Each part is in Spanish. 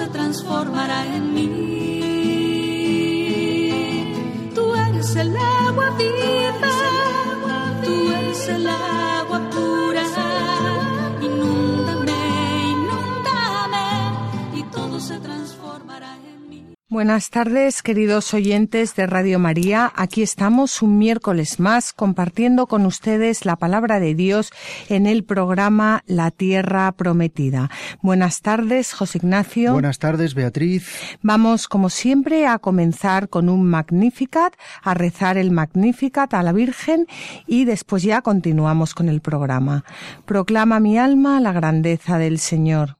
Se transformará en mí. Tú eres el agua viva, tú eres el agua Buenas tardes, queridos oyentes de Radio María. Aquí estamos un miércoles más compartiendo con ustedes la palabra de Dios en el programa La Tierra Prometida. Buenas tardes, José Ignacio. Buenas tardes, Beatriz. Vamos, como siempre, a comenzar con un Magnificat, a rezar el Magnificat a la Virgen y después ya continuamos con el programa. Proclama mi alma la grandeza del Señor.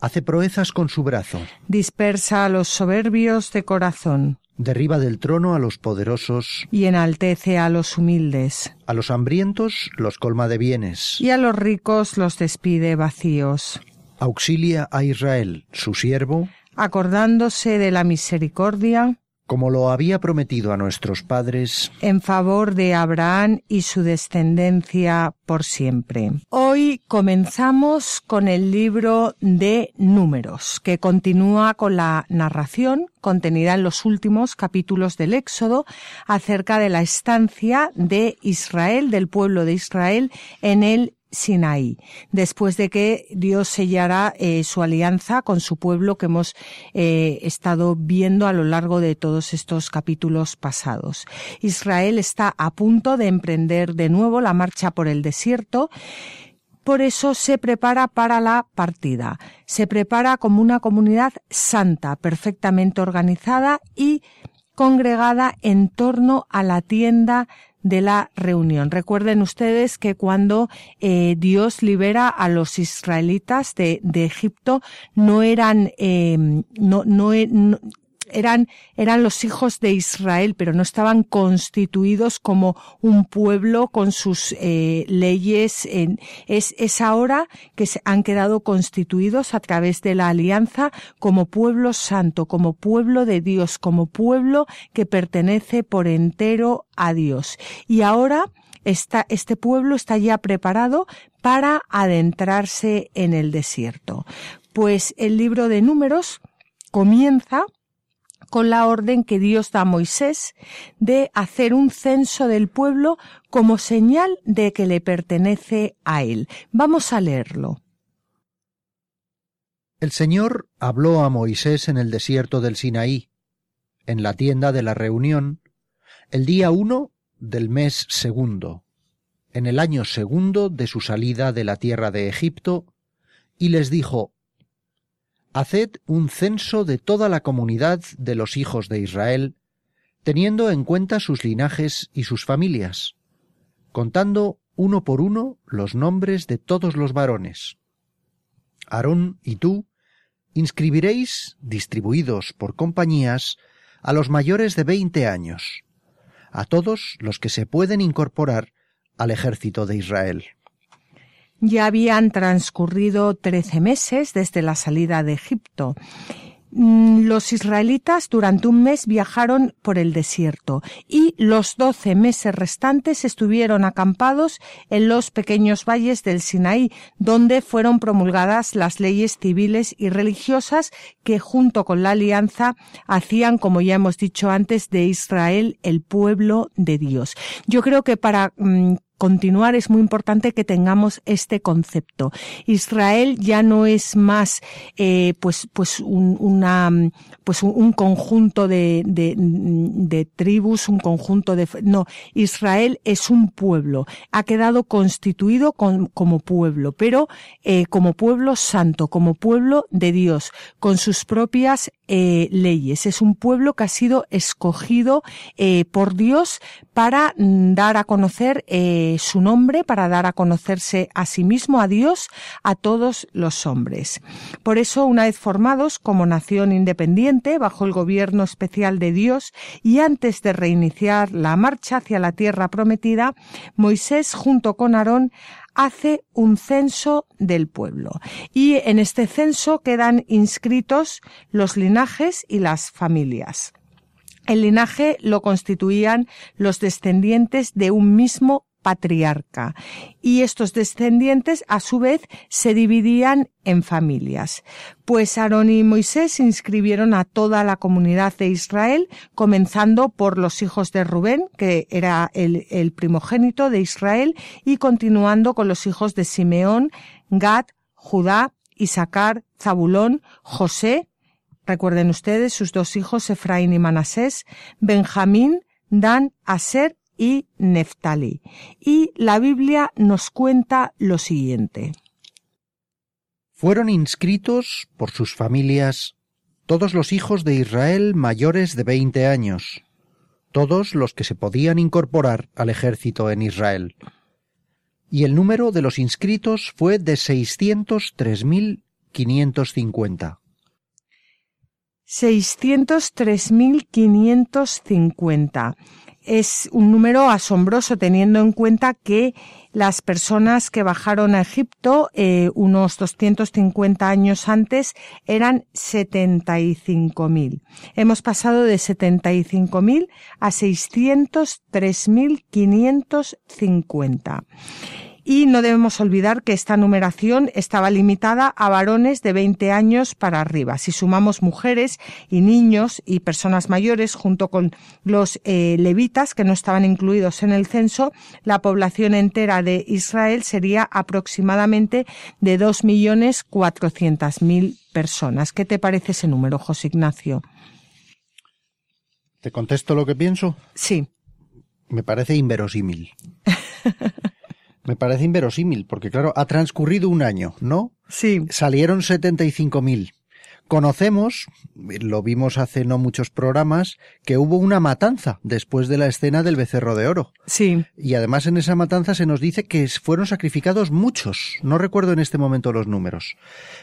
hace proezas con su brazo, Dispersa a los soberbios de corazón, derriba del trono a los poderosos, y enaltece a los humildes, a los hambrientos los colma de bienes, y a los ricos los despide vacíos, auxilia a Israel, su siervo, acordándose de la misericordia como lo había prometido a nuestros padres, en favor de Abraham y su descendencia por siempre. Hoy comenzamos con el libro de Números, que continúa con la narración contenida en los últimos capítulos del Éxodo acerca de la estancia de Israel, del pueblo de Israel, en el Sinaí, después de que Dios sellara eh, su alianza con su pueblo que hemos eh, estado viendo a lo largo de todos estos capítulos pasados. Israel está a punto de emprender de nuevo la marcha por el desierto por eso se prepara para la partida. Se prepara como una comunidad santa, perfectamente organizada y congregada en torno a la tienda de la reunión. Recuerden ustedes que cuando eh, Dios libera a los israelitas de, de Egipto, no eran, eh, no, no, no eran, eran los hijos de Israel, pero no estaban constituidos como un pueblo con sus eh, leyes. En, es, es ahora que se han quedado constituidos a través de la alianza como pueblo santo, como pueblo de Dios, como pueblo que pertenece por entero a Dios. Y ahora Está, este pueblo está ya preparado para adentrarse en el desierto. Pues el libro de números comienza con la orden que Dios da a Moisés de hacer un censo del pueblo como señal de que le pertenece a él. Vamos a leerlo. El Señor habló a Moisés en el desierto del Sinaí, en la tienda de la reunión, el día uno del mes segundo, en el año segundo de su salida de la tierra de Egipto, y les dijo, Haced un censo de toda la comunidad de los hijos de Israel, teniendo en cuenta sus linajes y sus familias, contando uno por uno los nombres de todos los varones. Aarón y tú inscribiréis, distribuidos por compañías, a los mayores de veinte años, a todos los que se pueden incorporar al ejército de Israel. Ya habían transcurrido trece meses desde la salida de Egipto. Los israelitas durante un mes viajaron por el desierto y los doce meses restantes estuvieron acampados en los pequeños valles del Sinaí, donde fueron promulgadas las leyes civiles y religiosas que junto con la alianza hacían, como ya hemos dicho antes, de Israel el pueblo de Dios. Yo creo que para continuar es muy importante que tengamos este concepto. Israel ya no es más eh, pues pues un, una pues un, conjunto de, de, tribus, un conjunto de no Israel es un pueblo. Ha quedado constituido como pueblo, pero eh, como pueblo santo, como pueblo de Dios, con sus propias eh, leyes. Es un pueblo que ha sido escogido eh, por Dios para mm, dar a conocer eh, su nombre, para dar a conocerse a sí mismo, a Dios, a todos los hombres. Por eso, una vez formados como nación independiente, bajo el gobierno especial de Dios, y antes de reiniciar la marcha hacia la tierra prometida, Moisés, junto con Aarón, hace un censo del pueblo. Y en este censo quedan inscritos los linajes y las familias. El linaje lo constituían los descendientes de un mismo patriarca y estos descendientes a su vez se dividían en familias. Pues Aarón y Moisés inscribieron a toda la comunidad de Israel, comenzando por los hijos de Rubén, que era el, el primogénito de Israel, y continuando con los hijos de Simeón, Gad, Judá, Isaacar, Zabulón, José, recuerden ustedes sus dos hijos Efraín y Manasés, Benjamín, Dan, Aser y Neftali. Y la Biblia nos cuenta lo siguiente. Fueron inscritos por sus familias todos los hijos de Israel mayores de veinte años, todos los que se podían incorporar al ejército en Israel. Y el número de los inscritos fue de seiscientos tres mil quinientos cincuenta. 603.550 es un número asombroso teniendo en cuenta que las personas que bajaron a Egipto eh, unos 250 años antes eran 75.000. Hemos pasado de 75.000 a 603.550. Y no debemos olvidar que esta numeración estaba limitada a varones de 20 años para arriba. Si sumamos mujeres y niños y personas mayores junto con los eh, levitas que no estaban incluidos en el censo, la población entera de Israel sería aproximadamente de 2.400.000 personas. ¿Qué te parece ese número, José Ignacio? ¿Te contesto lo que pienso? Sí. Me parece inverosímil. Me parece inverosímil, porque claro, ha transcurrido un año, ¿no? Sí. Salieron 75.000. Conocemos, lo vimos hace no muchos programas, que hubo una matanza después de la escena del becerro de oro. Sí. Y además en esa matanza se nos dice que fueron sacrificados muchos. No recuerdo en este momento los números.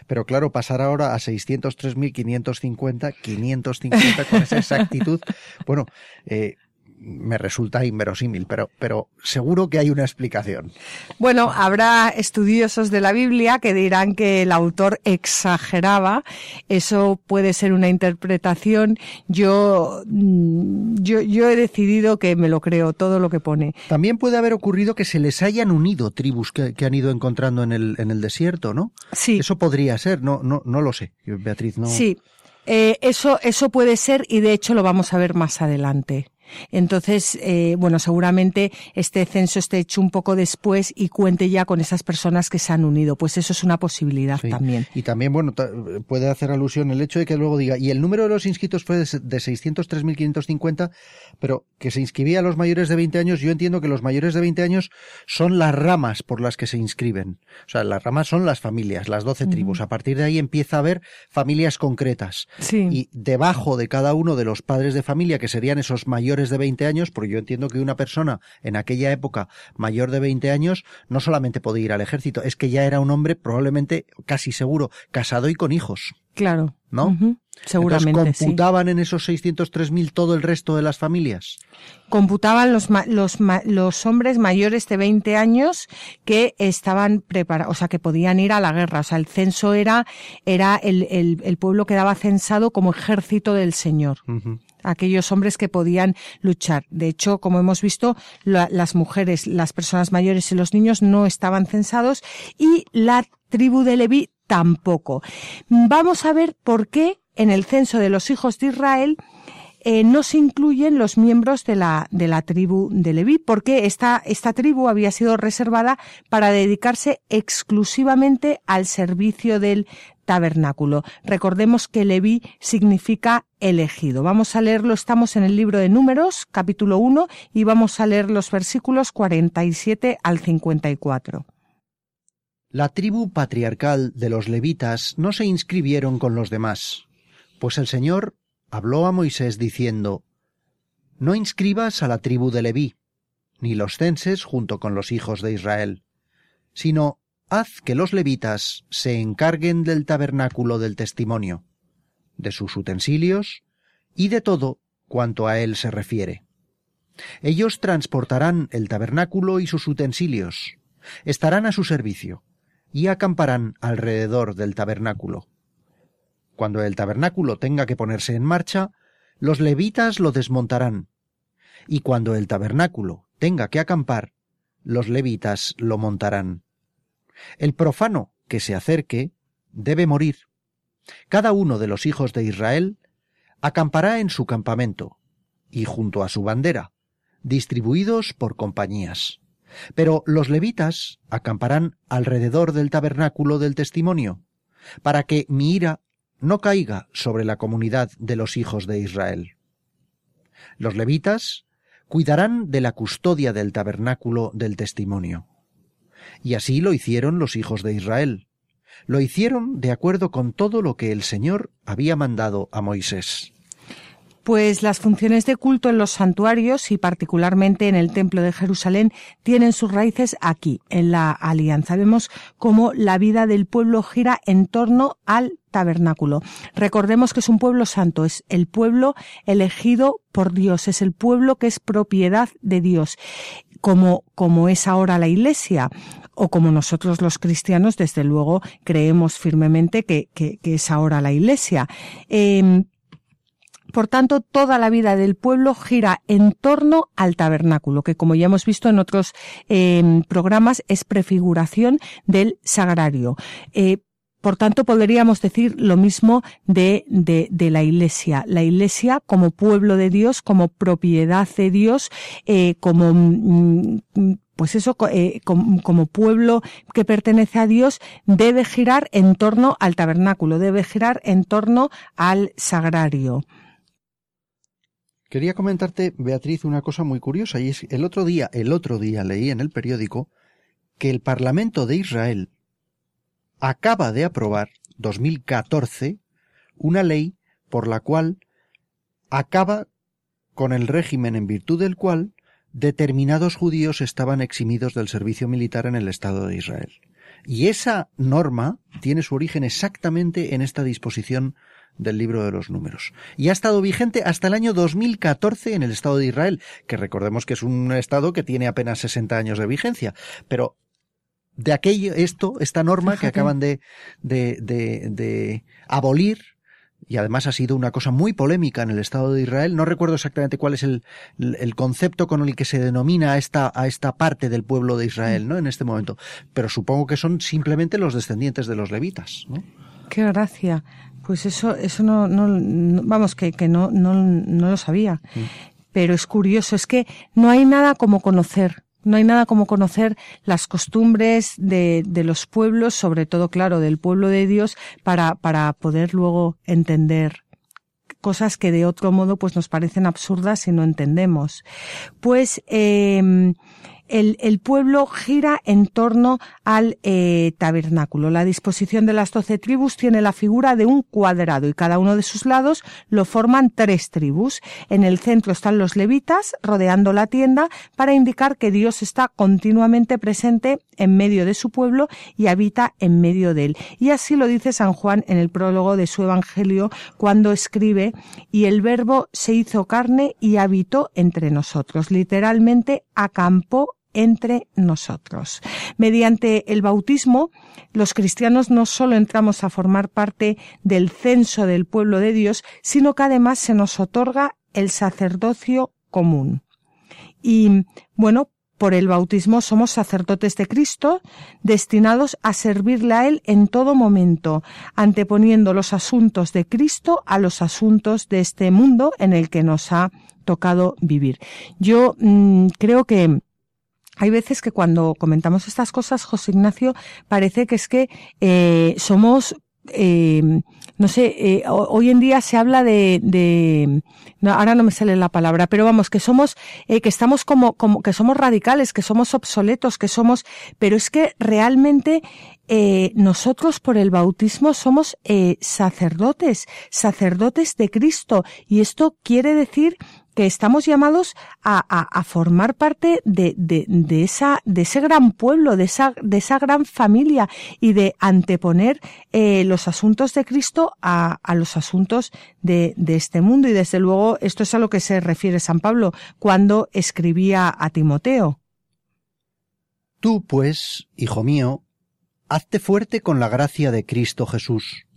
Pero claro, pasar ahora a 603.550, 550 con esa exactitud, bueno, eh, me resulta inverosímil, pero, pero seguro que hay una explicación. Bueno, habrá estudiosos de la Biblia que dirán que el autor exageraba. Eso puede ser una interpretación. Yo, mm, yo, yo he decidido que me lo creo, todo lo que pone. También puede haber ocurrido que se les hayan unido tribus que, han ido encontrando en el, en el desierto, ¿no? Sí. Eso podría ser, no, no, no lo sé. Beatriz, no. Sí. Eh, eso, eso puede ser y de hecho lo vamos a ver más adelante. Entonces, eh, bueno, seguramente este censo esté hecho un poco después y cuente ya con esas personas que se han unido. Pues eso es una posibilidad también. Y también, bueno, puede hacer alusión el hecho de que luego diga, y el número de los inscritos fue de 603.550, pero que se inscribía a los mayores de 20 años, yo entiendo que los mayores de 20 años son las ramas por las que se inscriben. O sea, las ramas son las familias, las 12 tribus. A partir de ahí empieza a haber familias concretas. Sí. Y debajo de cada uno de los padres de familia, que serían esos mayores de 20 años, porque yo entiendo que una persona en aquella época mayor de 20 años no solamente podía ir al ejército, es que ya era un hombre probablemente casi seguro casado y con hijos. Claro. ¿No? Seguramente. Entonces, ¿Computaban en esos 603.000 todo el resto de las familias? Computaban los, los, los hombres mayores de 20 años que estaban preparados, o sea, que podían ir a la guerra. O sea, el censo era, era el, el, el pueblo quedaba censado como ejército del Señor aquellos hombres que podían luchar. De hecho, como hemos visto, las mujeres, las personas mayores y los niños no estaban censados y la tribu de Leví tampoco. Vamos a ver por qué en el censo de los hijos de Israel eh, no se incluyen los miembros de la, de la tribu de Leví, porque esta, esta tribu había sido reservada para dedicarse exclusivamente al servicio del tabernáculo. Recordemos que Leví significa elegido. Vamos a leerlo, estamos en el libro de Números, capítulo 1, y vamos a leer los versículos 47 al 54. La tribu patriarcal de los levitas no se inscribieron con los demás, pues el Señor habló a Moisés diciendo, No inscribas a la tribu de Leví, ni los censes junto con los hijos de Israel, sino haz que los levitas se encarguen del tabernáculo del testimonio, de sus utensilios y de todo cuanto a él se refiere. Ellos transportarán el tabernáculo y sus utensilios, estarán a su servicio, y acamparán alrededor del tabernáculo. Cuando el tabernáculo tenga que ponerse en marcha, los levitas lo desmontarán, y cuando el tabernáculo tenga que acampar, los levitas lo montarán. El profano que se acerque debe morir. Cada uno de los hijos de Israel acampará en su campamento y junto a su bandera, distribuidos por compañías. Pero los levitas acamparán alrededor del tabernáculo del testimonio, para que mi ira no caiga sobre la comunidad de los hijos de Israel. Los levitas cuidarán de la custodia del tabernáculo del testimonio. Y así lo hicieron los hijos de Israel. Lo hicieron de acuerdo con todo lo que el Señor había mandado a Moisés. Pues las funciones de culto en los santuarios y particularmente en el Templo de Jerusalén tienen sus raíces aquí, en la alianza. Vemos cómo la vida del pueblo gira en torno al tabernáculo. Recordemos que es un pueblo santo, es el pueblo elegido por Dios, es el pueblo que es propiedad de Dios, como, como es ahora la Iglesia o como nosotros los cristianos, desde luego, creemos firmemente que, que, es ahora la Iglesia. Em, por tanto, toda la vida del pueblo gira en torno al tabernáculo, que como ya hemos visto en otros em, programas es prefiguración del sagrario. Eh, por tanto, podríamos decir lo mismo de, de, la Iglesia. La Iglesia como pueblo de Dios, como propiedad de Dios, eh, como mm, pues eso, eh, como, como, pueblo que pertenece a Dios, debe girar en torno al tabernáculo, debe girar en torno al sagrario. Quería comentarte, Beatriz, una cosa muy curiosa, y es el otro día, el otro día leí en el periódico que el Parlamento de Israel acaba de aprobar, 2014, una ley por la cual acaba con el régimen en virtud del cual determinados judíos estaban eximidos del servicio militar en el Estado de Israel. Y esa norma tiene su origen exactamente en esta disposición del libro de los números. Y ha estado vigente hasta el año 2014 en el Estado de Israel, que recordemos que es un Estado que tiene apenas 60 años de vigencia. Pero de aquello, esto, esta norma que acaban de, de, de, de abolir, y además ha sido una cosa muy polémica en el Estado de Israel. No recuerdo exactamente cuál es el, el, concepto con el que se denomina a esta, a esta parte del pueblo de Israel, ¿no? En este momento. Pero supongo que son simplemente los descendientes de los levitas, ¿no? Qué gracia. Pues eso, eso no, no, vamos, que, que no, no, no lo sabía. Mm. Pero es curioso, es que no hay nada como conocer no hay nada como conocer las costumbres de, de, los pueblos, sobre todo, claro, del pueblo de Dios, para, para poder luego entender cosas que de otro modo pues nos parecen absurdas si no entendemos. Pues eh, el, el pueblo gira en torno al eh, tabernáculo. La disposición de las doce tribus tiene la figura de un cuadrado y cada uno de sus lados lo forman tres tribus. En el centro están los levitas rodeando la tienda para indicar que Dios está continuamente presente en medio de su pueblo y habita en medio de él. Y así lo dice San Juan en el prólogo de su Evangelio cuando escribe y el verbo se hizo carne y habitó entre nosotros. Literalmente acampó entre nosotros. Mediante el bautismo, los cristianos no solo entramos a formar parte del censo del pueblo de Dios, sino que además se nos otorga el sacerdocio común. Y bueno, por el bautismo somos sacerdotes de Cristo, destinados a servirle a Él en todo momento, anteponiendo los asuntos de Cristo a los asuntos de este mundo en el que nos ha tocado vivir. Yo mm, creo que hay veces que cuando comentamos estas cosas, José Ignacio, parece que es que eh, somos eh, no sé, eh, hoy en día se habla de, de no, ahora no me sale la palabra, pero vamos, que somos, eh, que estamos como, como, que somos radicales, que somos obsoletos, que somos, pero es que realmente eh, nosotros por el bautismo somos eh, sacerdotes, sacerdotes de Cristo, y esto quiere decir que estamos llamados a, a, formar parte de, de, de, esa, de ese gran pueblo, de esa, de esa gran familia y de anteponer eh, los asuntos de Cristo a, a los asuntos de, de, este mundo. Y desde luego esto es a lo que se refiere San Pablo cuando escribía a Timoteo. Tú, pues, hijo mío, hazte fuerte con la gracia de Cristo Jesús.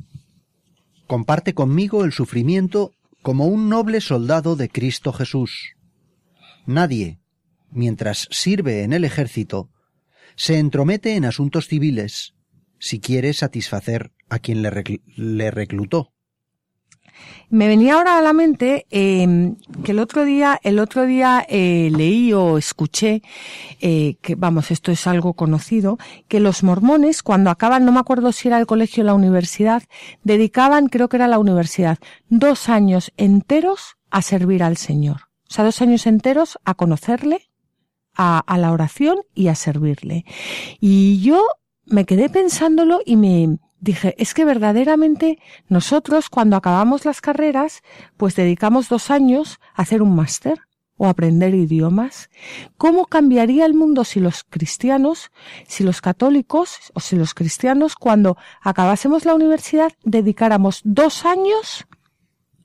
Comparte conmigo el sufrimiento como un noble soldado de Cristo Jesús. Nadie, mientras sirve en el ejército, se entromete en asuntos civiles si quiere satisfacer a quien le, reclutó. Me venía ahora a la mente eh, que el otro día, el otro día eh, leí o escuché eh, que, vamos, esto es algo conocido, que los mormones cuando acaban, no me acuerdo si era el colegio o la universidad, dedicaban, creo que era la universidad, dos años enteros a servir al Señor. O sea, dos años enteros a conocerle, a, a la oración y a servirle. Y yo me quedé pensándolo y me, dije, es que verdaderamente nosotros cuando acabamos las carreras, pues dedicamos dos años a hacer un máster o aprender idiomas. ¿Cómo cambiaría el mundo si los cristianos, si los católicos o si los cristianos cuando acabásemos la universidad dedicáramos dos años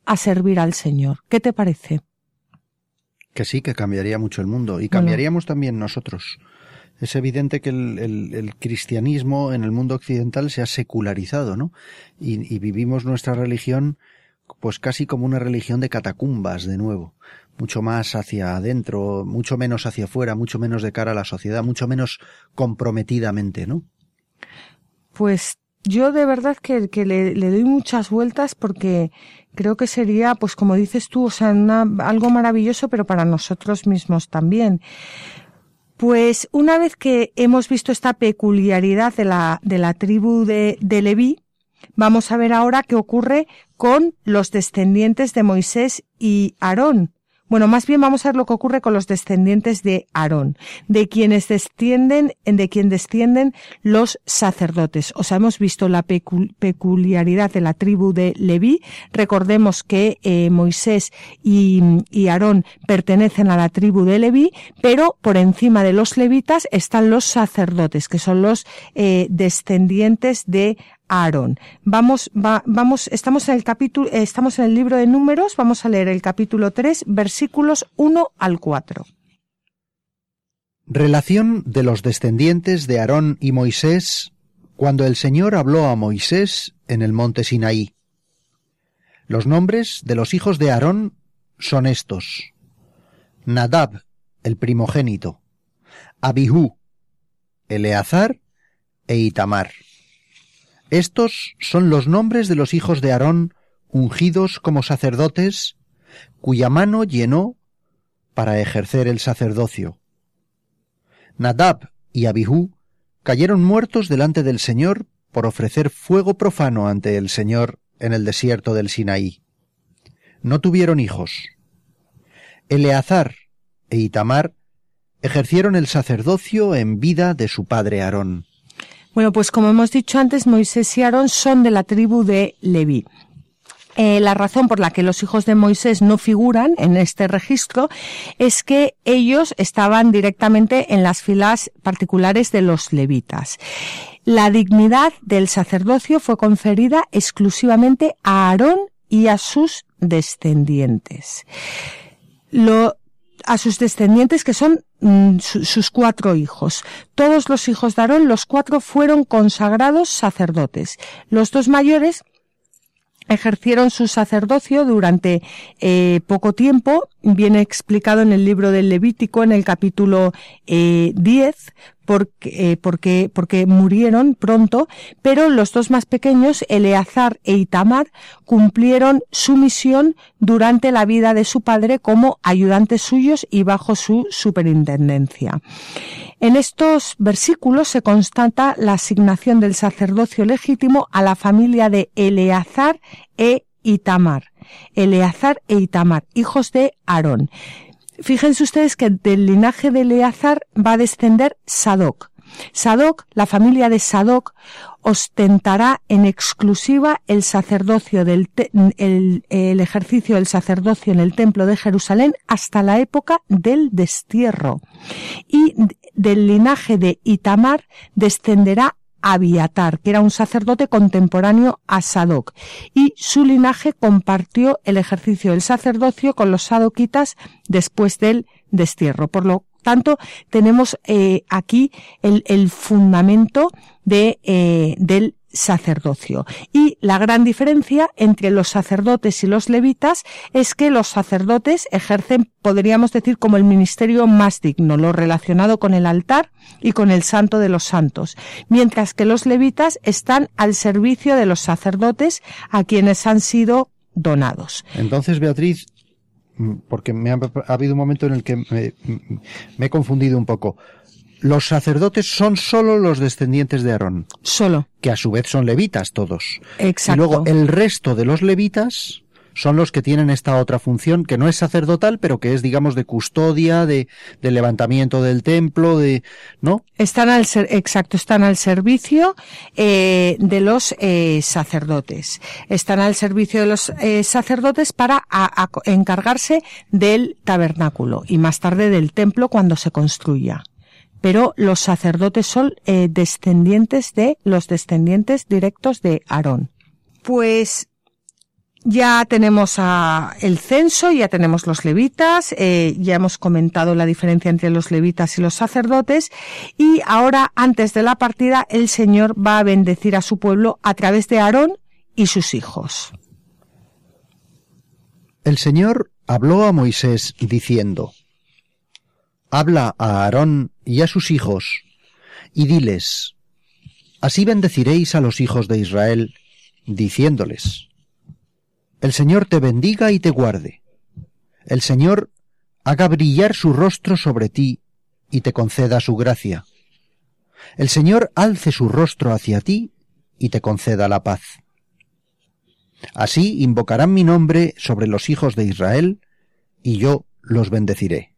a servir al Señor? ¿Qué te parece? Que sí, que cambiaría mucho el mundo y cambiaríamos bueno. también nosotros es evidente que el, cristianismo en el mundo occidental se ha secularizado, ¿no? Y, y, vivimos nuestra religión pues casi como una religión de catacumbas de nuevo, mucho más hacia adentro, mucho menos hacia afuera, mucho menos de cara a la sociedad, mucho menos comprometidamente, ¿no? Pues yo de verdad que, que le, le, doy muchas vueltas porque creo que sería, pues como dices tú, o sea, una, algo maravilloso, pero para nosotros mismos también. Pues una vez que hemos visto esta peculiaridad de la, de la tribu de, de Leví, vamos a ver ahora qué ocurre con los descendientes de Moisés y Aarón. Bueno, más bien vamos a ver lo que ocurre con los descendientes de Aarón, de quienes descienden, de quien descienden los sacerdotes. O sea, hemos visto la pecul peculiaridad de la tribu de Leví. Recordemos que eh, Moisés y, y, Aarón pertenecen a la tribu de Leví, pero por encima de los levitas están los sacerdotes, que son los eh, descendientes de Aarón. Vamos, va, vamos, estamos en el capítulo, eh, estamos en el libro de números, vamos a leer el capítulo 3, versículos 1 al 4. Relación de los descendientes de Aarón y Moisés cuando el Señor habló a Moisés en el monte Sinaí. Los nombres de los hijos de Aarón son estos. Nadab, el primogénito, Abihú, Eleazar e Itamar. Estos son los nombres de los hijos de Aarón ungidos como sacerdotes, cuya mano llenó para ejercer el sacerdocio. Nadab y Abihú cayeron muertos delante del Señor por ofrecer fuego profano ante el Señor en el desierto del Sinaí. No tuvieron hijos. Eleazar e Itamar ejercieron el sacerdocio en vida de su padre Aarón. Bueno, pues como hemos dicho antes, Moisés y Aarón son de la tribu de Leví. Eh, la razón por la que los hijos de Moisés no figuran en este registro es que ellos estaban directamente en las filas particulares de los levitas. La dignidad del sacerdocio fue conferida exclusivamente a Aarón y a sus descendientes. Lo, a sus descendientes que son mm, su, sus cuatro hijos. Todos los hijos de Aarón, los cuatro fueron consagrados sacerdotes. Los dos mayores ejercieron su sacerdocio durante eh, poco tiempo, viene explicado en el libro del Levítico, en el capítulo eh, 10, porque, eh, porque, porque murieron pronto, pero los dos más pequeños, Eleazar e Itamar, cumplieron su misión durante la vida de su padre como ayudantes suyos y bajo su superintendencia. En estos versículos se constata la asignación del sacerdocio legítimo a la familia de Eleazar e Itamar. Eleazar e Itamar, hijos de Aarón. Fíjense ustedes que del linaje de Eleazar va a descender Sadoc. Sadoc, la familia de Sadoc, ostentará en exclusiva el sacerdocio del el, el, ejercicio del sacerdocio en el templo de Jerusalén hasta la época del destierro. Y del linaje de Itamar descenderá Abiatar, que era un sacerdote contemporáneo a Sadoc, y su linaje compartió el ejercicio del sacerdocio con los sadoquitas después del destierro. Por lo tanto, tenemos eh, aquí el, el, fundamento de, eh, del sacerdocio. Y la gran diferencia entre los sacerdotes y los levitas es que los sacerdotes ejercen, podríamos decir, como el ministerio más digno, lo relacionado con el altar y con el santo de los santos, mientras que los levitas están al servicio de los sacerdotes a quienes han sido donados. Entonces, Beatriz, porque me ha, ha habido un momento en el que me he confundido un poco los sacerdotes son solo los descendientes de Aarón. Solo. Que a su vez son levitas todos. Exacto. Y luego el resto de los levitas son los que tienen esta otra función que no es sacerdotal, pero que es, digamos, de custodia, de, de levantamiento del templo, de, ¿no? Están al ser, exacto, están al servicio eh, de los eh, sacerdotes. Están al servicio de los eh, sacerdotes para a, a encargarse del tabernáculo y más tarde del templo cuando se construya pero los sacerdotes son eh, descendientes de los descendientes directos de Aarón. Pues ya tenemos el censo, ya tenemos los levitas, eh, ya hemos comentado la diferencia entre los levitas y los sacerdotes y ahora antes de la partida el Señor va a bendecir a su pueblo a través de Aarón y sus hijos. El Señor habló a Moisés diciendo, Habla a Aarón y a sus hijos, y diles, Así bendeciréis a los hijos de Israel, diciéndoles, El Señor te bendiga y te guarde. El Señor haga brillar su rostro sobre ti y te conceda su gracia. El Señor alce su rostro hacia ti y te conceda la paz. Así invocarán mi nombre sobre los hijos de Israel, y yo los bendeciré.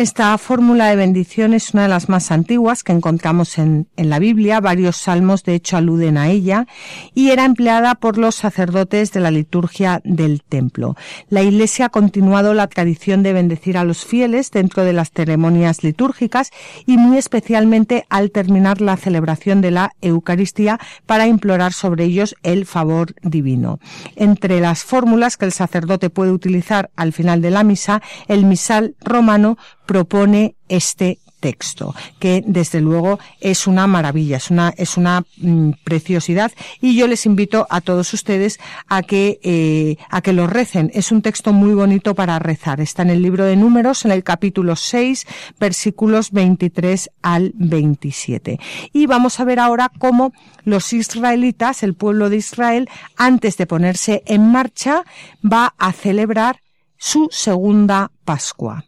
Esta fórmula de bendición es una de las más antiguas que encontramos en, la Biblia. Varios salmos, de hecho, aluden a ella y era empleada por los sacerdotes de la liturgia del templo. La Iglesia ha continuado la tradición de bendecir a los fieles dentro de las ceremonias litúrgicas y muy especialmente al terminar la celebración de la Eucaristía para implorar sobre ellos el favor divino. Entre las fórmulas que el sacerdote puede utilizar al final de la misa, el misal romano propone este texto, que desde luego es una maravilla, es una, es una mm, preciosidad y yo les invito a todos ustedes a que, eh, a que lo recen. Es un texto muy bonito para rezar. Está en el libro de números, en el capítulo 6, versículos 23 al 27. Y vamos a ver ahora cómo los israelitas, el pueblo de Israel, antes de ponerse en marcha, va a celebrar su segunda Pascua.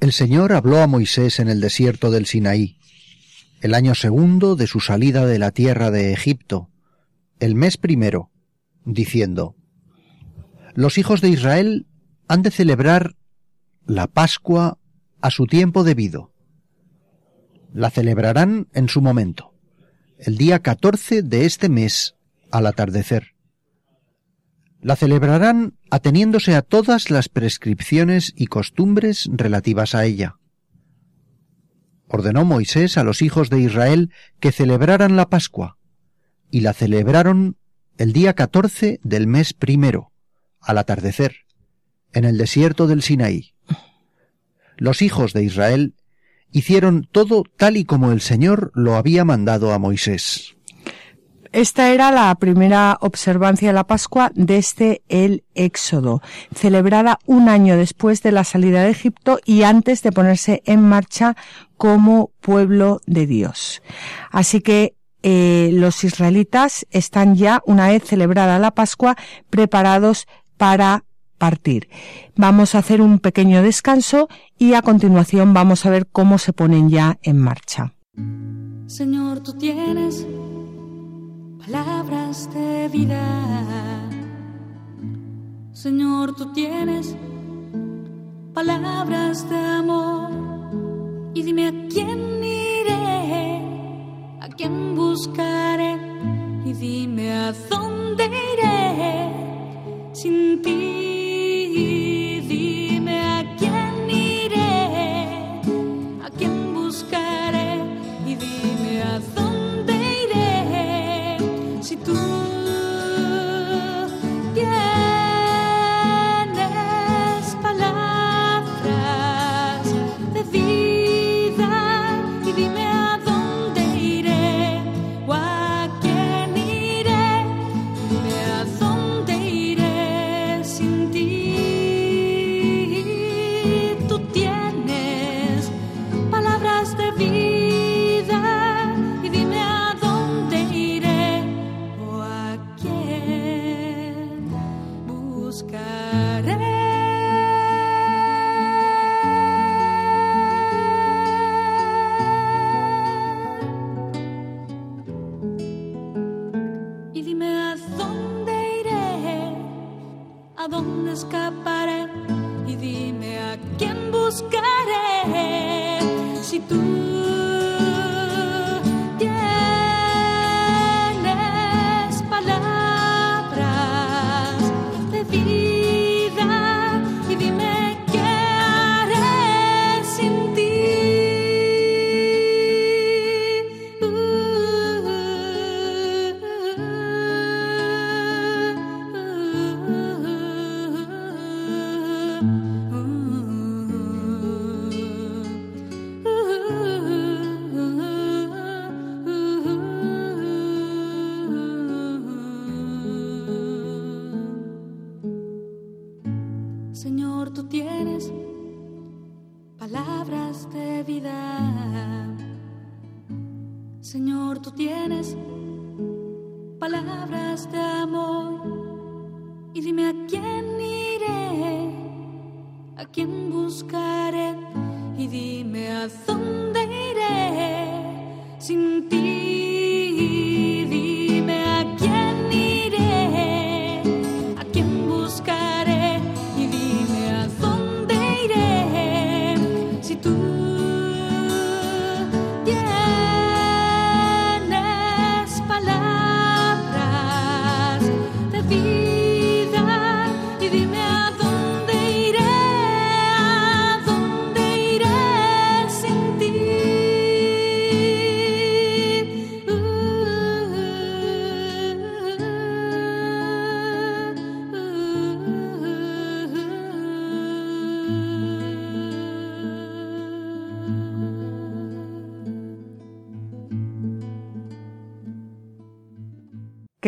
El Señor habló a Moisés en el desierto del Sinaí, el año segundo de su salida de la tierra de Egipto, el mes primero, diciendo, Los hijos de Israel han de celebrar la Pascua a su tiempo debido. La celebrarán en su momento, el día catorce de este mes al atardecer. La celebrarán ateniéndose a todas las prescripciones y costumbres relativas a ella. Ordenó Moisés a los hijos de Israel que celebraran la Pascua, y la celebraron el día catorce del mes primero, al atardecer, en el desierto del Sinaí. Los hijos de Israel hicieron todo tal y como el Señor lo había mandado a Moisés. Esta era la primera observancia de la Pascua desde el Éxodo, celebrada un año después de la salida de Egipto y antes de ponerse en marcha como pueblo de Dios. Así que eh, los israelitas están ya, una vez celebrada la Pascua, preparados para partir. Vamos a hacer un pequeño descanso y a continuación vamos a ver cómo se ponen ya en marcha. Señor, tú tienes palabras de vida. Señor, tú tienes palabras de amor. Y dime a quién iré, a quién buscaré. Y dime a dónde iré sin ti.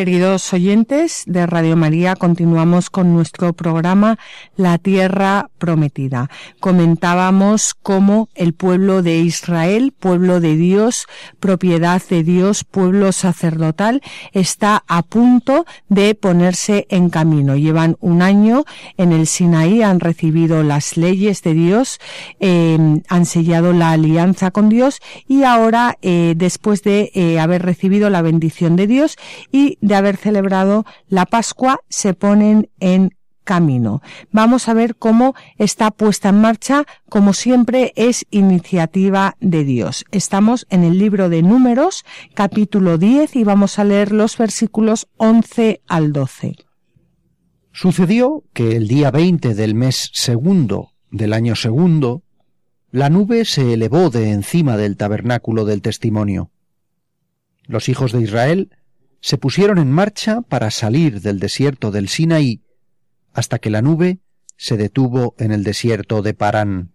Queridos oyentes de Radio María, continuamos con nuestro programa La Tierra Prometida. Comentábamos cómo el pueblo de Israel, pueblo de Dios, propiedad de Dios, pueblo sacerdotal, está a punto de ponerse en camino. Llevan un año en el Sinaí, han recibido las leyes de Dios, em, han sellado la alianza con Dios y ahora, eh, después de eh, haber recibido la bendición de Dios y de haber celebrado la Pascua, se ponen en camino. Vamos a ver cómo está puesta en marcha, como siempre es iniciativa de Dios. Estamos en el libro de Números, capítulo 10, y vamos a leer los versículos 11 al 12. Sucedió que el día 20 del mes segundo del año segundo, la nube se elevó de encima del tabernáculo del testimonio. Los hijos de Israel se pusieron en marcha para salir del desierto del Sinaí hasta que la nube se detuvo en el desierto de Parán.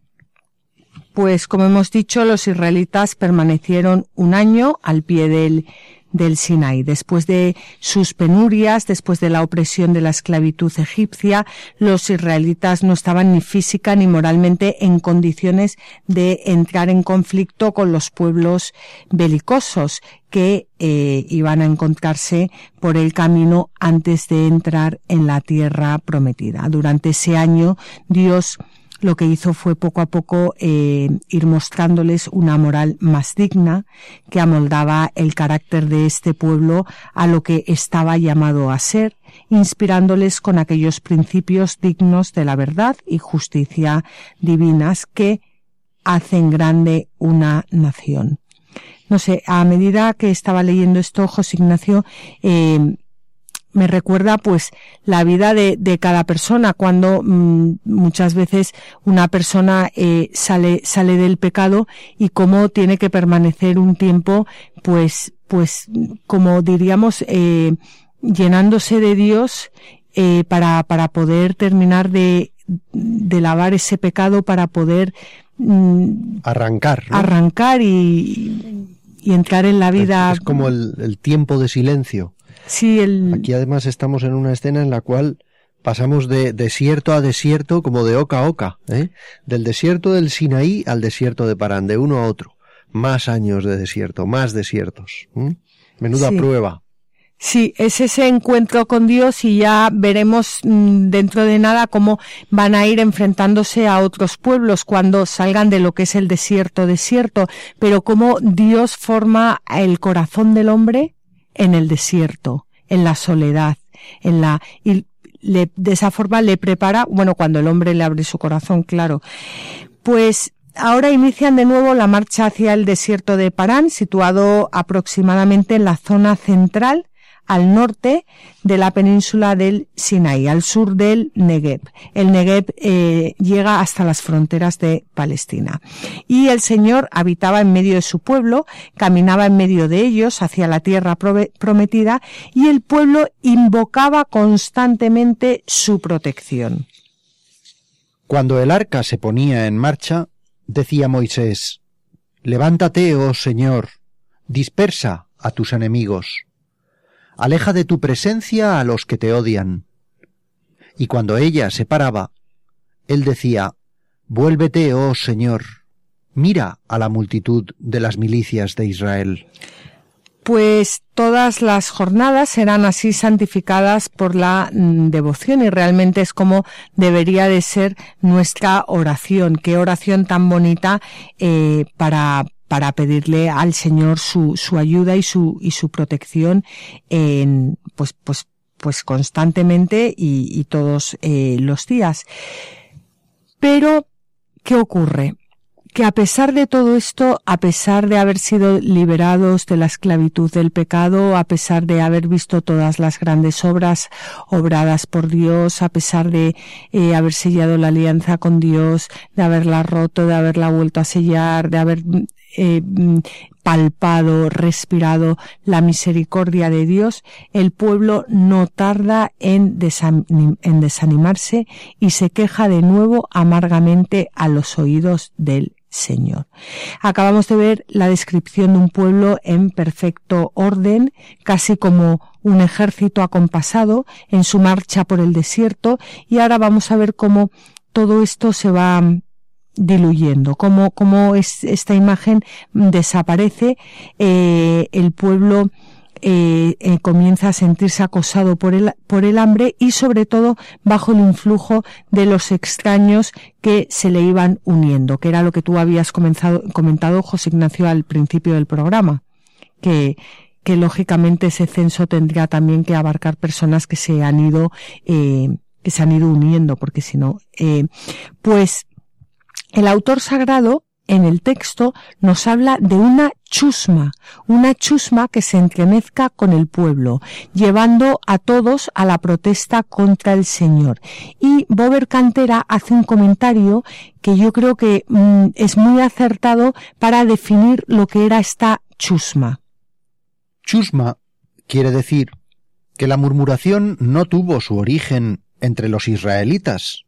Pues como hemos dicho, los israelitas permanecieron un año al pie del, del Sinaí. Después de sus penurias, después de la opresión de la esclavitud egipcia, los israelitas no estaban ni física ni moralmente en condiciones de entrar en conflicto con los pueblos belicosos que eh, iban a encontrarse por el camino antes de entrar en la tierra prometida. Durante ese año Dios lo que hizo fue poco a poco eh, ir mostrándoles una moral más digna que amoldaba el carácter de este pueblo a lo que estaba llamado a ser, inspirándoles con aquellos principios dignos de la verdad y justicia divinas que hacen grande una nación. No sé, a medida que estaba leyendo esto, José Ignacio, eh, me recuerda pues la vida de, de cada persona. Cuando mm, muchas veces una persona eh, sale sale del pecado y cómo tiene que permanecer un tiempo pues pues como diríamos eh, llenándose de Dios eh, para para poder terminar de de lavar ese pecado para poder mm, arrancar arrancar y, y entrar en la vida es, como el, el tiempo de silencio Sí, el... Aquí además estamos en una escena en la cual pasamos de desierto a desierto como de oca a oca, ¿eh? del desierto del Sinaí al desierto de Parán, de uno a otro. Más años de desierto, más desiertos. Menuda prueba. Sí, es ese encuentro con Dios y ya veremos mm, dentro de nada cómo van a ir enfrentándose a otros pueblos cuando salgan de lo que es el desierto, desierto, pero cómo Dios forma el corazón del hombre en el desierto, en la soledad, en la, y de esa forma le prepara, bueno, cuando el hombre le abre su corazón, claro. Pues ahora inician de nuevo la marcha hacia el desierto de Parán, situado aproximadamente en la zona central al norte de la península del Sinaí, al sur del Negev. El Negev eh, llega hasta las fronteras de Palestina. Y el Señor habitaba en medio de su pueblo, caminaba en medio de ellos hacia la tierra prometida y el pueblo invocaba constantemente su protección. Cuando el arca se ponía en marcha, decía Moisés, Levántate, oh Señor, dispersa a tus enemigos aleja de tu presencia a los que te odian. Y cuando ella se paraba, él decía, Vuélvete, oh Señor, mira a la multitud de las milicias de Israel. Pues todas las jornadas serán así santificadas por la mm, devoción y realmente es como debería de ser nuestra oración. Qué oración tan bonita eh, para para pedirle al Señor su, su ayuda y su, y su protección en, pues, pues, pues constantemente y, y todos eh, los días. Pero, ¿qué ocurre? que a pesar de todo esto, a pesar de haber sido liberados de la esclavitud del pecado, a pesar de haber visto todas las grandes obras obradas por Dios, a pesar de eh, haber sellado la alianza con Dios, de haberla roto, de haberla vuelto a sellar, de haber eh, palpado, respirado la misericordia de Dios, el pueblo no tarda en desanimarse y se queja de nuevo amargamente a los oídos del Señor. Acabamos de ver la descripción de un pueblo en perfecto orden, casi como un ejército acompasado en su marcha por el desierto, y ahora vamos a ver cómo todo esto se va diluyendo, cómo, cómo es, esta imagen desaparece, eh, el pueblo eh, eh, comienza a sentirse acosado por el, por el hambre y sobre todo bajo el influjo de los extraños que se le iban uniendo, que era lo que tú habías comenzado, comentado, José Ignacio, al principio del programa, que, que lógicamente ese censo tendría también que abarcar personas que se han ido, eh, que se han ido uniendo, porque si no, eh, pues el autor sagrado en el texto nos habla de una chusma, una chusma que se entremezca con el pueblo, llevando a todos a la protesta contra el Señor. Y Bober Cantera hace un comentario que yo creo que mm, es muy acertado para definir lo que era esta chusma. Chusma quiere decir que la murmuración no tuvo su origen entre los israelitas,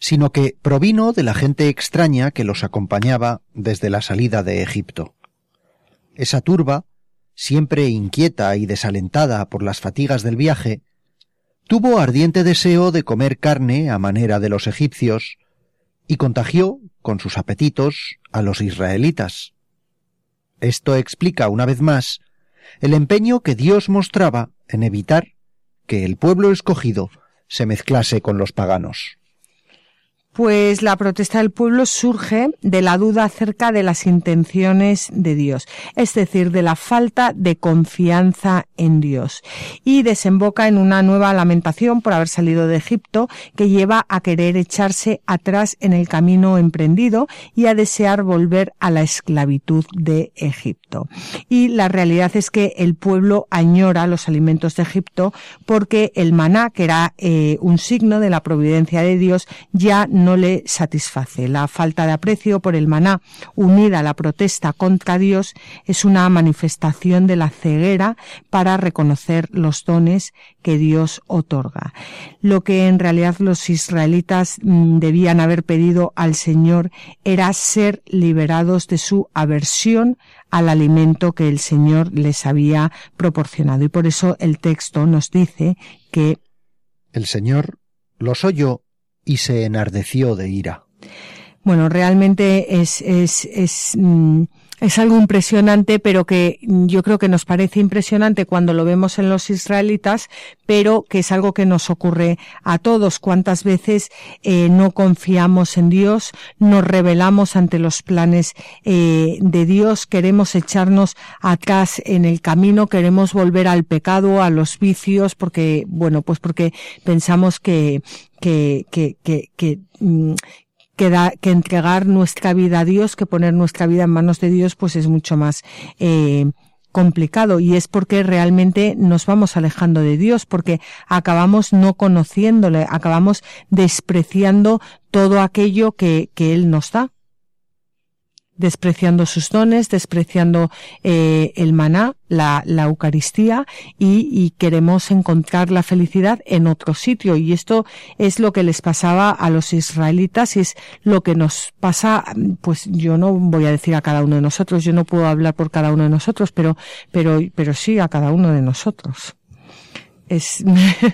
sino que provino de la gente extraña que los acompañaba desde la salida de Egipto. Esa turba siempre inquieta y desalentada por las fatigas del viaje, tuvo ardiente deseo de comer carne a manera de los egipcios, y contagió, con sus apetitos, a los israelitas. Esto explica, una vez más, el empeño que Dios mostraba en evitar que el pueblo escogido se mezclase con los paganos. Pues la protesta del pueblo surge de la duda acerca de las intenciones de Dios, es decir, de la falta de confianza en Dios, y desemboca en una nueva lamentación por haber salido de Egipto que lleva a querer echarse atrás en el camino emprendido y a desear volver a la esclavitud de Egipto. Y la realidad es que el pueblo añora los alimentos de Egipto porque el maná, que era eh, un signo de la providencia de Dios, ya no no le satisface. La falta de aprecio por el maná, unida a la protesta contra Dios, es una manifestación de la ceguera para reconocer los dones que Dios otorga. Lo que en realidad los israelitas mm, debían haber pedido al Señor era ser liberados de su aversión al alimento que el Señor les había proporcionado. Y por eso el texto nos dice que el Señor los oyó y se enardeció de ira. Bueno, realmente es, es, es, mm, es algo impresionante, pero que yo creo que nos parece impresionante cuando lo vemos en los israelitas, pero que es algo que nos ocurre a todos. ¿Cuántas veces eh, no confiamos en Dios, nos rebelamos ante los planes eh, de Dios, queremos echarnos atrás en el camino, queremos volver al pecado, a los vicios, porque, bueno, pues porque pensamos que, que, que, que, que, mm, que, entregar nuestra vida a Dios, que poner nuestra vida en manos de Dios, pues es mucho más eh, complicado. Y es porque realmente nos vamos alejando de Dios, porque acabamos no conociéndole, acabamos despreciando todo aquello que, que Él nos da despreciando sus dones, despreciando eh, el maná, la, la Eucaristía y, y, queremos encontrar la felicidad en otro sitio. Y esto es lo que les pasaba a los israelitas y es lo que nos pasa, pues yo no voy a decir a cada uno de nosotros, yo no puedo hablar por cada uno de nosotros, pero, pero, pero sí a cada uno de nosotros. Es,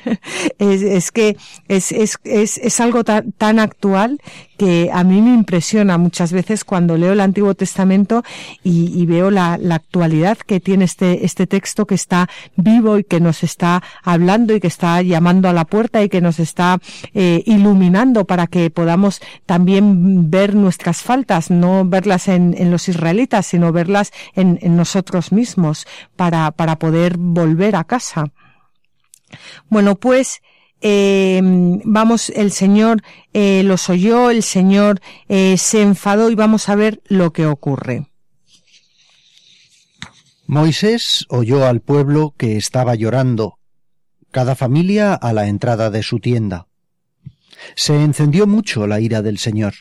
es, es, que es, es, es, es algo tan, tan, actual que a mí me impresiona muchas veces cuando leo el Antiguo Testamento y, y veo la, la, actualidad que tiene este, este texto que está vivo y que nos está hablando y que está llamando a la puerta y que nos está eh, iluminando para que podamos también ver nuestras faltas, no verlas en, en los israelitas, sino verlas en, en nosotros mismos para, para poder volver a casa. Bueno, pues eh, vamos, el Señor eh, los oyó, el Señor eh, se enfadó y vamos a ver lo que ocurre. Moisés oyó al pueblo que estaba llorando, cada familia a la entrada de su tienda. Se encendió mucho la ira del Señor,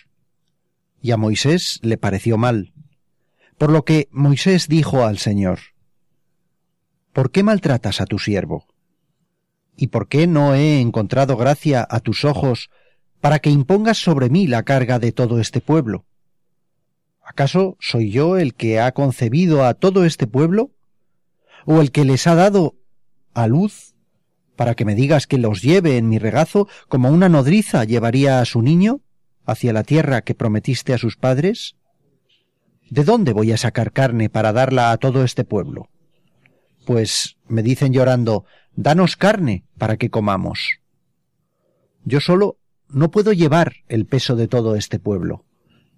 y a Moisés le pareció mal, por lo que Moisés dijo al Señor, ¿Por qué maltratas a tu siervo? ¿Y por qué no he encontrado gracia a tus ojos para que impongas sobre mí la carga de todo este pueblo? ¿Acaso soy yo el que ha concebido a todo este pueblo? ¿O el que les ha dado a luz para que me digas que los lleve en mi regazo como una nodriza llevaría a su niño hacia la tierra que prometiste a sus padres? ¿De dónde voy a sacar carne para darla a todo este pueblo? Pues me dicen llorando, danos carne para que comamos. Yo solo no puedo llevar el peso de todo este pueblo.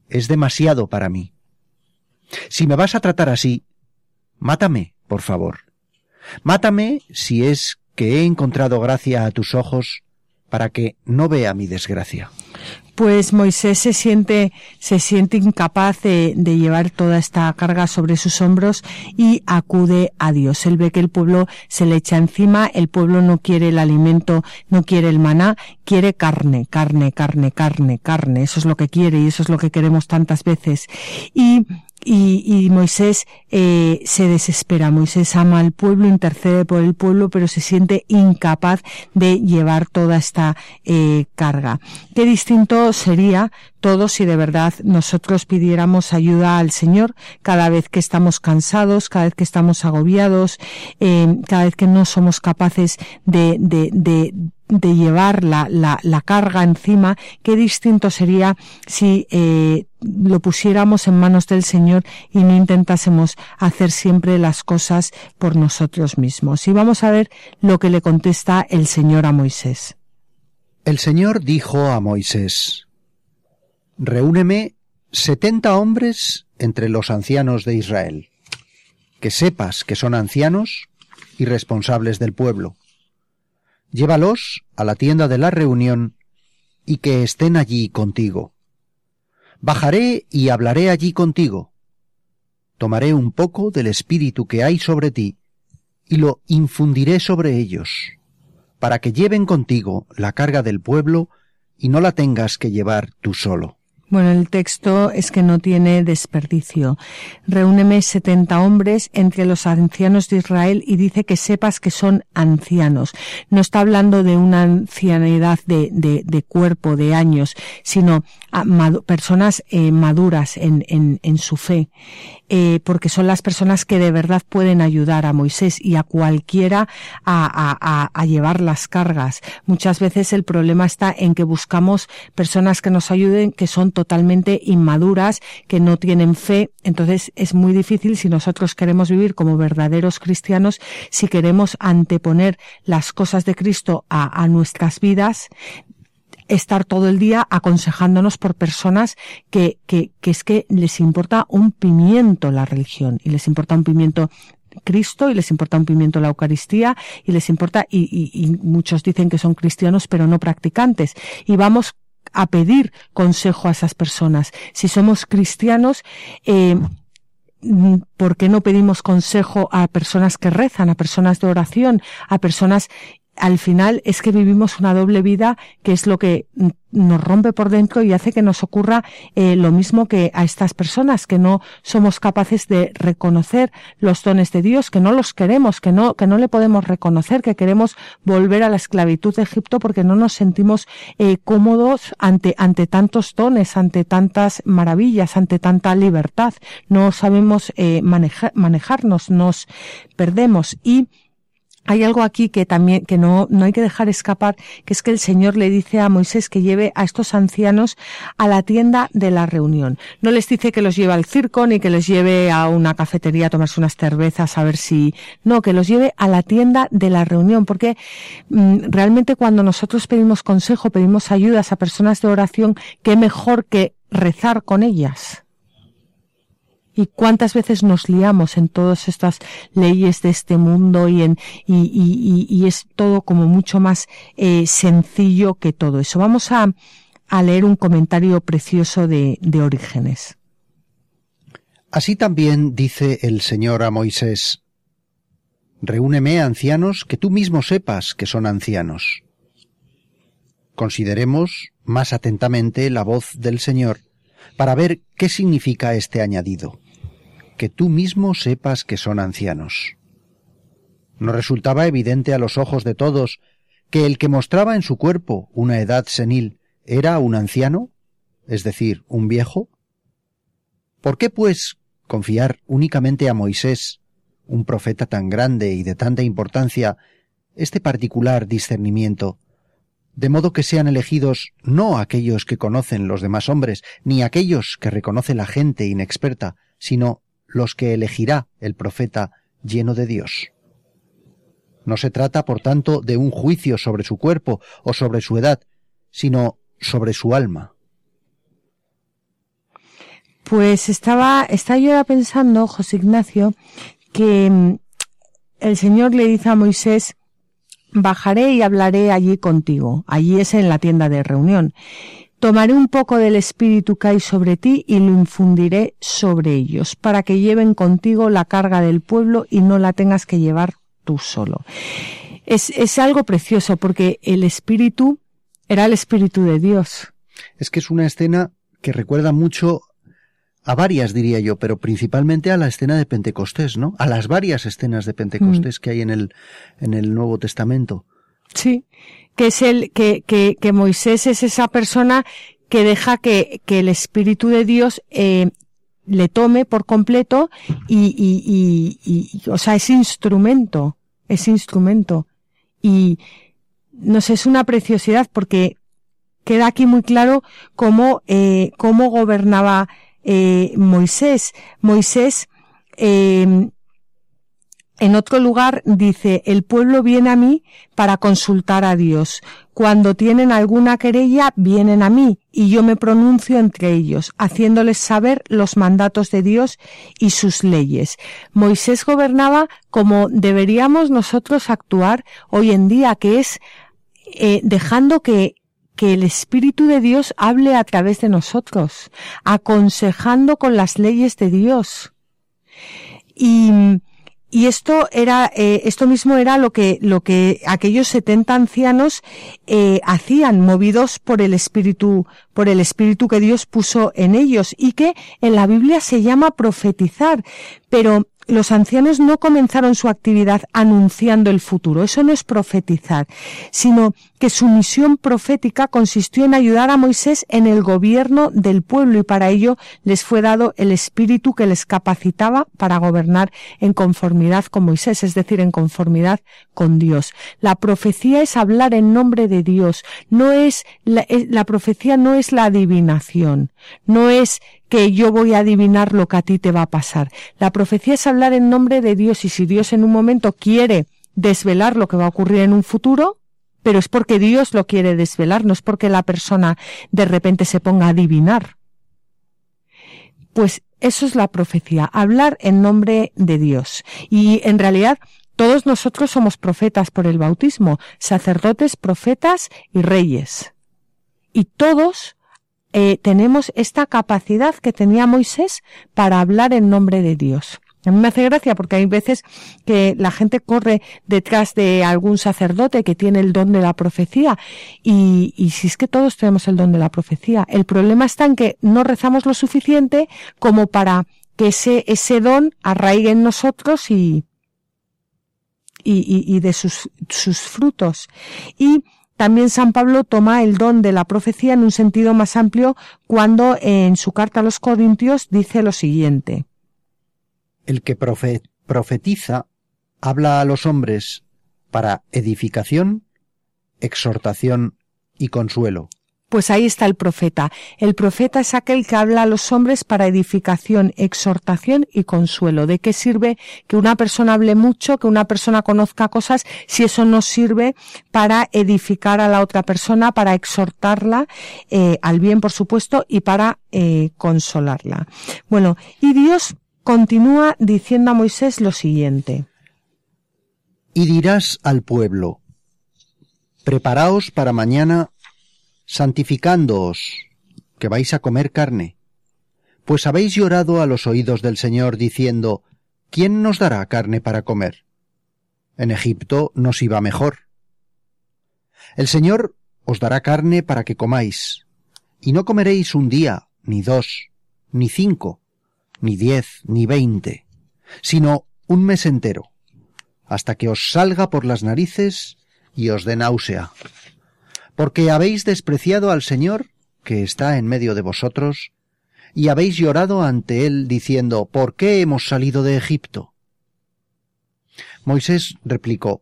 Es demasiado para mí. Si me vas a tratar así, mátame, por favor. Mátame si es que he encontrado gracia a tus ojos para que no vea mi desgracia pues Moisés se siente, se siente incapaz de, de, llevar toda esta carga sobre sus hombros y acude a Dios. Él ve que el pueblo se le echa encima, el pueblo no quiere el alimento, no quiere el maná, quiere carne, carne, carne, carne, carne. Eso es lo que quiere y eso es lo que queremos tantas veces. Y y, Moisés eh, se desespera. Moisés ama al pueblo, intercede por el pueblo, pero se siente incapaz de llevar toda esta eh, carga. Qué distinto sería todo si de verdad nosotros pidiéramos ayuda al Señor cada vez que estamos cansados, cada vez que estamos agobiados, eh, cada vez que no somos capaces de, de, de de llevar la, la, la, carga encima, qué distinto sería si eh, lo pusiéramos en manos del Señor y no intentásemos hacer siempre las cosas por nosotros mismos. Y vamos a ver lo que le contesta el Señor a Moisés. El Señor dijo a Moisés, Reúneme setenta hombres entre los ancianos de Israel, que sepas que son ancianos y responsables del pueblo llévalos a la tienda de la reunión y que estén allí contigo. Bajaré y hablaré allí contigo. Tomaré un poco del espíritu que hay sobre ti y lo infundiré sobre ellos, para que lleven contigo la carga del pueblo y no la tengas que llevar tú solo. Bueno, el texto es que no tiene desperdicio. Reúneme setenta hombres entre los ancianos de Israel y dice que sepas que son ancianos. No está hablando de una ancianidad de, de, de cuerpo, de años, sino personas eh, maduras en, en, en, su fe, eh, porque son las personas que de verdad pueden ayudar a Moisés y a cualquiera a, a, a llevar las cargas. Muchas veces el problema está en que buscamos personas que nos ayuden que son totalmente inmaduras, que no tienen fe. Entonces es muy difícil si nosotros queremos vivir como verdaderos cristianos, si queremos anteponer las cosas de Cristo a, nuestras vidas, estar todo el día aconsejándonos por personas que, que, que es que les importa un pimiento la religión y les importa un pimiento Cristo y les importa un pimiento la Eucaristía y les importa y, y, y, muchos dicen que son cristianos pero no practicantes y vamos a pedir consejo a esas personas. Si somos cristianos, eh, ¿por qué no pedimos consejo a personas que rezan, a personas de oración, a personas al final es que vivimos una doble vida que es lo que nos rompe por dentro y hace que nos ocurra eh, lo mismo que a estas personas, que no somos capaces de reconocer los dones de Dios, que no los queremos, que no, que no le podemos reconocer, que queremos volver a la esclavitud de Egipto porque no nos sentimos eh, cómodos ante, ante tantos dones, ante tantas maravillas, ante tanta libertad. No sabemos eh, manejarnos, nos perdemos y hay algo aquí que también, que no, no hay que dejar escapar, que es que el Señor le dice a Moisés que lleve a estos ancianos a la tienda de la reunión. No les dice que los lleve al circo, ni que les lleve a una cafetería a tomarse unas cervezas a ver si, no, que los lleve a la tienda de la reunión, porque mm, realmente cuando nosotros pedimos consejo, pedimos ayudas a personas de oración, qué mejor que rezar con ellas y cuántas veces nos liamos en todas estas leyes de este mundo y en y, y, y es todo como mucho más eh, sencillo que todo eso. Vamos a, a leer un comentario precioso de, de Orígenes. Así también dice el Señor a Moisés, Reúneme ancianos que tú mismo sepas que son ancianos. Consideremos más atentamente la voz del Señor para ver qué significa este añadido que tú mismo sepas que son ancianos. ¿No resultaba evidente a los ojos de todos que el que mostraba en su cuerpo una edad senil era un anciano, es decir, un viejo? ¿Por qué, pues, confiar únicamente a Moisés, un profeta tan grande y de tanta importancia, este particular discernimiento, de modo que sean elegidos no aquellos que conocen los demás hombres, ni aquellos que reconoce la gente inexperta, sino los que elegirá el profeta lleno de Dios. No se trata, por tanto, de un juicio sobre su cuerpo o sobre su edad, sino sobre su alma. Pues estaba, estaba yo pensando, José Ignacio, que mm, el Señor le dice a Moisés, bajaré y hablaré allí contigo. Allí es en la tienda de reunión. Tomaré un poco del espíritu que hay sobre ti y lo infundiré sobre ellos, para que lleven contigo la carga del pueblo y no la tengas que llevar tú solo. Es, es algo precioso porque el espíritu era el espíritu de Dios. Es que es una escena que recuerda mucho a varias diría yo, pero principalmente a la escena de Pentecostés, ¿no? A las varias escenas de Pentecostés mm. que hay en el, en el Nuevo Testamento. Sí, que es el, que, que, que Moisés es esa persona que deja que, que el Espíritu de Dios eh, le tome por completo y, y, y, o sea, es instrumento, es instrumento. Y, no sé, es una preciosidad porque queda aquí muy claro cómo, eh, cómo gobernaba eh, Moisés. Moisés, eh, en otro lugar dice, el pueblo viene a mí para consultar a Dios. Cuando tienen alguna querella, vienen a mí y yo me pronuncio entre ellos, haciéndoles saber los mandatos de Dios y sus leyes. Moisés gobernaba como deberíamos nosotros actuar hoy en día, que es eh, dejando que que el Espíritu de Dios hable a través de nosotros, aconsejando con las leyes de Dios. Y, y esto era, eh, esto mismo era lo que, lo que aquellos setenta ancianos eh, hacían, movidos por el Espíritu, por el Espíritu que Dios puso en ellos y que en la Biblia se llama profetizar. Pero los ancianos no comenzaron su actividad anunciando el futuro. Eso no es profetizar, sino que su misión profética consistió en ayudar a Moisés en el gobierno del pueblo y para ello les fue dado el espíritu que les capacitaba para gobernar en conformidad con Moisés, es decir, en conformidad con Dios. La profecía es hablar en nombre de Dios, no es la, la profecía no es la adivinación, no es que yo voy a adivinar lo que a ti te va a pasar. La profecía es hablar en nombre de Dios y si Dios en un momento quiere desvelar lo que va a ocurrir en un futuro, pero es porque Dios lo quiere desvelar, no es porque la persona de repente se ponga a adivinar. Pues eso es la profecía, hablar en nombre de Dios. Y en realidad todos nosotros somos profetas por el bautismo, sacerdotes, profetas y reyes. Y todos eh, tenemos esta capacidad que tenía Moisés para hablar en nombre de Dios. A mí me hace gracia porque hay veces que la gente corre detrás de algún sacerdote que tiene el don de la profecía y, y, si es que todos tenemos el don de la profecía. El problema está en que no rezamos lo suficiente como para que ese, ese don arraigue en nosotros y, y, y de sus, sus frutos. Y también San Pablo toma el don de la profecía en un sentido más amplio cuando en su carta a los Corintios dice lo siguiente. El que profetiza habla a los hombres para edificación, exhortación y consuelo. Pues ahí está el profeta. El profeta es aquel que habla a los hombres para edificación, exhortación y consuelo. ¿De qué sirve que una persona hable mucho, que una persona conozca cosas, si eso no sirve para edificar a la otra persona, para exhortarla eh, al bien, por supuesto, y para eh, consolarla? Bueno, y Dios continúa diciendo a Moisés lo siguiente. Y dirás al pueblo, preparaos para mañana santificándoos, que vais a comer carne. Pues habéis llorado a los oídos del Señor diciendo, ¿quién nos dará carne para comer? En Egipto nos iba mejor. El Señor os dará carne para que comáis, y no comeréis un día, ni dos, ni cinco, ni diez, ni veinte, sino un mes entero, hasta que os salga por las narices y os dé náusea porque habéis despreciado al Señor, que está en medio de vosotros, y habéis llorado ante él diciendo, ¿por qué hemos salido de Egipto? Moisés replicó,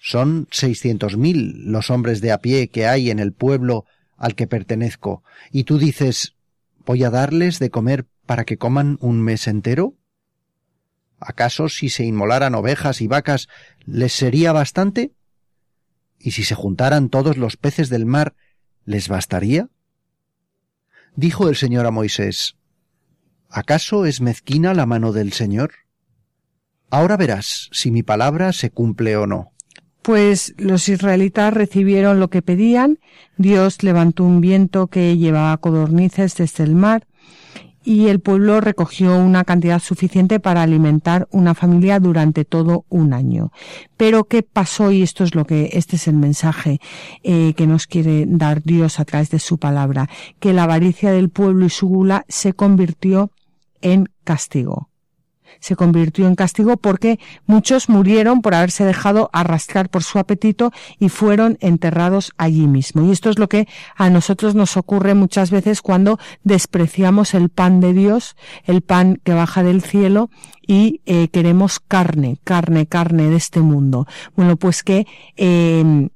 Son seiscientos mil los hombres de a pie que hay en el pueblo al que pertenezco, y tú dices, ¿voy a darles de comer para que coman un mes entero? ¿Acaso si se inmolaran ovejas y vacas les sería bastante? ¿Y si se juntaran todos los peces del mar, les bastaría? Dijo el Señor a Moisés, ¿acaso es mezquina la mano del Señor? Ahora verás si mi palabra se cumple o no. Pues los israelitas recibieron lo que pedían, Dios levantó un viento que llevaba codornices desde el mar, y el pueblo recogió una cantidad suficiente para alimentar una familia durante todo un año. Pero ¿qué pasó? Y esto es lo que, este es el mensaje eh, que nos quiere dar Dios a través de su palabra, que la avaricia del pueblo y su gula se convirtió en castigo se convirtió en castigo porque muchos murieron por haberse dejado arrastrar por su apetito y fueron enterrados allí mismo. Y esto es lo que a nosotros nos ocurre muchas veces cuando despreciamos el pan de Dios, el pan que baja del cielo y eh, queremos carne, carne, carne de este mundo. Bueno, pues que eh,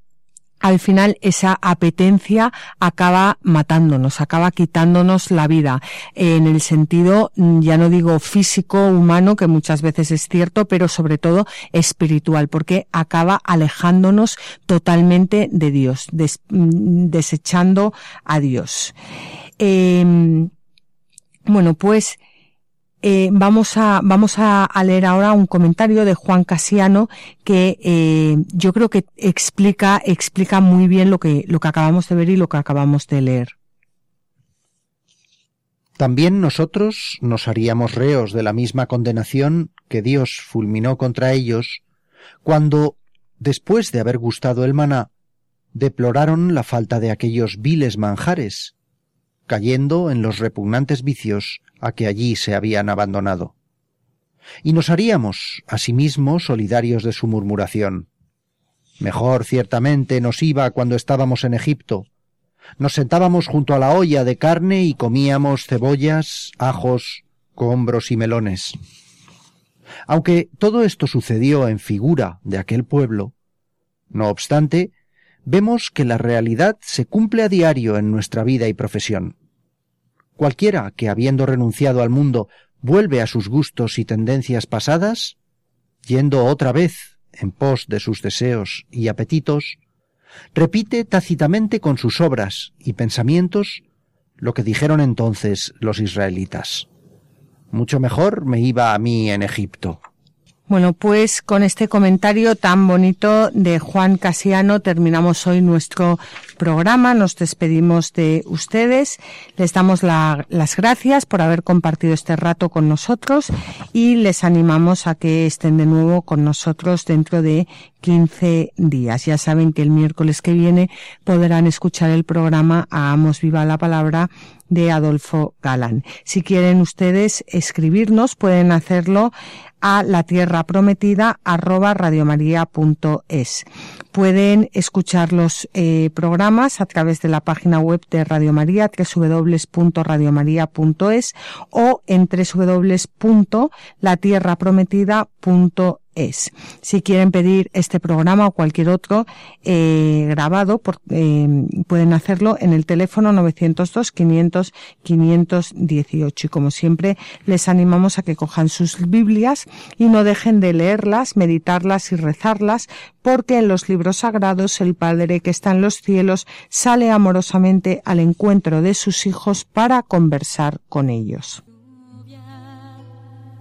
al final esa apetencia acaba matándonos, acaba quitándonos la vida, en el sentido, mm, ya no digo físico, humano, que muchas veces es cierto, pero sobre todo espiritual, porque acaba alejándonos totalmente de Dios, mm, desechando a Dios. Em, bueno, pues eh, vamos a vamos a, leer ahora un comentario de Juan Casiano que eh, yo creo que explica explica muy bien lo que lo que acabamos de ver y lo que acabamos de leer. También nosotros nos haríamos reos de la misma condenación que Dios fulminó contra ellos cuando, después de haber gustado el maná, deploraron la falta de aquellos viles manjares, cayendo en los repugnantes vicios a que allí se habían abandonado. Y nos haríamos, asimismo, solidarios de su murmuración. Mejor ciertamente nos iba cuando estábamos en Egipto. Nos sentábamos junto a la olla de carne y comíamos cebollas, ajos, combros y melones. Aunque todo esto sucedió en figura de aquel pueblo, no obstante, vemos que la realidad se cumple a diario en nuestra vida y profesión. Cualquiera que, habiendo renunciado al mundo, vuelve a sus gustos y tendencias pasadas, yendo otra vez en pos de sus deseos y apetitos, repite tácitamente con sus obras y pensamientos lo que dijeron entonces los israelitas. Mucho mejor me iba a mí en Egipto. Bueno, pues con este comentario tan bonito de Juan Casiano terminamos hoy nuestro programa. Nos despedimos de ustedes. Les damos las gracias por haber compartido este rato con nosotros y les animamos a que estén de nuevo con nosotros dentro de 15 días. Ya saben que el miércoles que viene podrán escuchar el programa Hagamos Viva la Palabra de Adolfo Galán. Si quieren ustedes escribirnos, pueden hacerlo a la tierra prometida arroba radiomaria.es. Pueden escuchar los eh, programas a través de la página web de Radio María, www.radiomaria.es o en www.latierraprometida.es es. Si quieren pedir este programa o cualquier otro eh, grabado, eh, pueden hacerlo en el teléfono 902 500 518. Y como siempre, les animamos a que cojan sus Biblias y no dejen de leerlas, meditarlas y rezarlas, porque en los libros sagrados el Padre que está en los cielos sale amorosamente al encuentro de sus hijos para conversar con ellos.